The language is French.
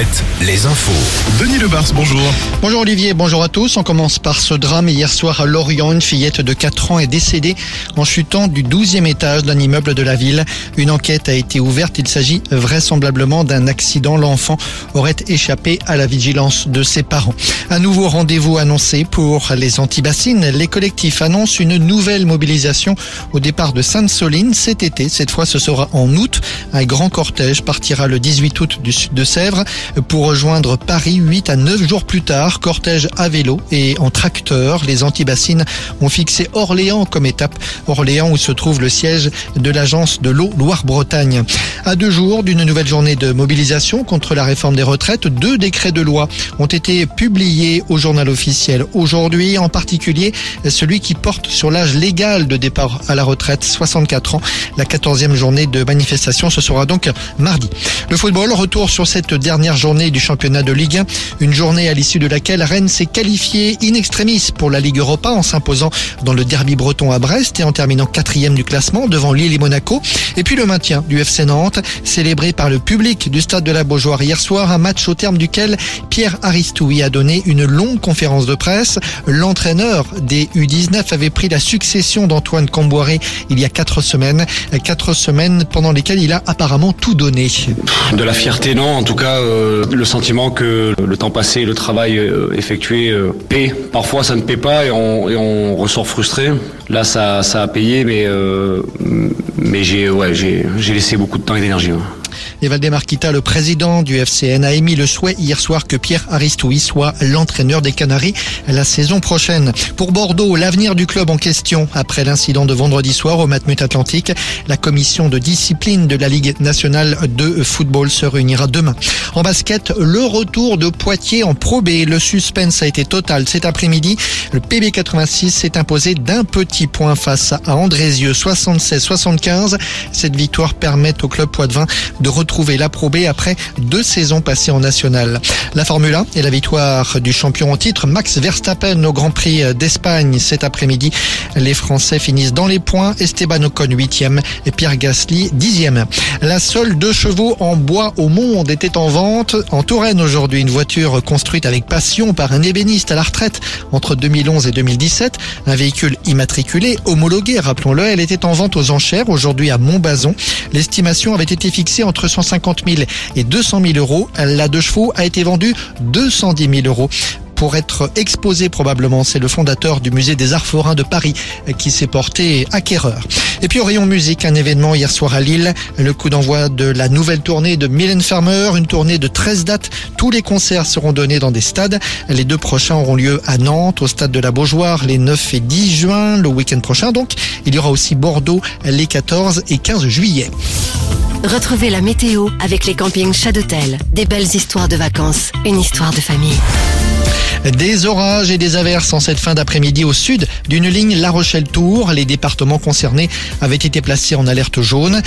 Mohamed. Les infos. Denis Lebars, bonjour. Bonjour Olivier, bonjour à tous. On commence par ce drame. Hier soir à Lorient, une fillette de 4 ans est décédée en chutant du 12e étage d'un immeuble de la ville. Une enquête a été ouverte. Il s'agit vraisemblablement d'un accident. L'enfant aurait échappé à la vigilance de ses parents. Un nouveau rendez-vous annoncé pour les antibassines. Les collectifs annoncent une nouvelle mobilisation au départ de Sainte-Soline cet été. Cette fois, ce sera en août. Un grand cortège partira le 18 août du sud de Sèvres pour rejoindre Paris 8 à 9 jours plus tard. Cortège à vélo et en tracteur. Les antibassines ont fixé Orléans comme étape. Orléans où se trouve le siège de l'agence de l'eau Loire-Bretagne. À deux jours d'une nouvelle journée de mobilisation contre la réforme des retraites, deux décrets de loi ont été publiés au journal officiel aujourd'hui, en particulier celui qui porte sur l'âge légal de départ à la retraite, 64 ans. La 14e journée de manifestation, ce sera donc mardi. Le football, retour sur cette dernière journée du championnat de Ligue 1, une journée à l'issue de laquelle Rennes s'est qualifié in extremis pour la Ligue Europa en s'imposant dans le derby breton à Brest et en terminant quatrième du classement devant Lille et Monaco. Et puis le maintien du FC Nantes, célébré par le public du stade de la Beaujoire hier soir, un match au terme duquel Pierre Aristoui a donné une longue conférence de presse. L'entraîneur des U19 avait pris la succession d'Antoine Camboiré il y a quatre semaines, quatre semaines pendant lesquelles il a apparemment tout donné. De la fierté, non. En tout cas, euh, le sentiment que le temps passé, le travail euh, effectué euh, paie. Parfois, ça ne paie pas et on, et on ressort frustré. Là, ça, ça a payé, mais, euh, mais j'ai ouais, laissé beaucoup de temps et d'énergie. Ouais. Et Valdemar Kita, le président du FCN, a émis le souhait hier soir que Pierre Aristoui soit l'entraîneur des Canaries la saison prochaine. Pour Bordeaux, l'avenir du club en question après l'incident de vendredi soir au Matmut Atlantique, la commission de discipline de la Ligue nationale de football se réunira demain. En basket, le retour de Poitiers en Pro B. Le suspense a été total cet après-midi. Le PB 86 s'est imposé d'un petit point face à Andrézieux 76-75. Cette victoire permet au club poitevin de retrouver la après deux saisons passées en national. La Formule 1 et la victoire du champion en titre Max Verstappen au Grand Prix d'Espagne cet après-midi. Les Français finissent dans les points. Esteban Ocon 8e et Pierre Gasly 10e. La seule deux chevaux en bois au monde était en vente en Touraine aujourd'hui. Une voiture construite avec passion par un ébéniste à la retraite entre 2011 et 2017. Un véhicule immatriculé, homologué, rappelons-le. Elle était en vente aux enchères aujourd'hui à Montbazon. L'estimation avait été fixée entre 150 000 et 200 000 euros. La deux chevaux a été vendue 210 000 euros pour être exposé probablement. C'est le fondateur du musée des arts forains de Paris qui s'est porté acquéreur. Et puis au rayon musique, un événement hier soir à Lille, le coup d'envoi de la nouvelle tournée de Mylène Farmer, une tournée de 13 dates. Tous les concerts seront donnés dans des stades. Les deux prochains auront lieu à Nantes, au stade de la Beaujoire, les 9 et 10 juin, le week-end prochain. Donc, il y aura aussi Bordeaux les 14 et 15 juillet. Retrouvez la météo avec les campings Chadotel. Des belles histoires de vacances, une histoire de famille. Des orages et des averses en cette fin d'après-midi au sud d'une ligne La Rochelle-Tours. Les départements concernés avaient été placés en alerte jaune.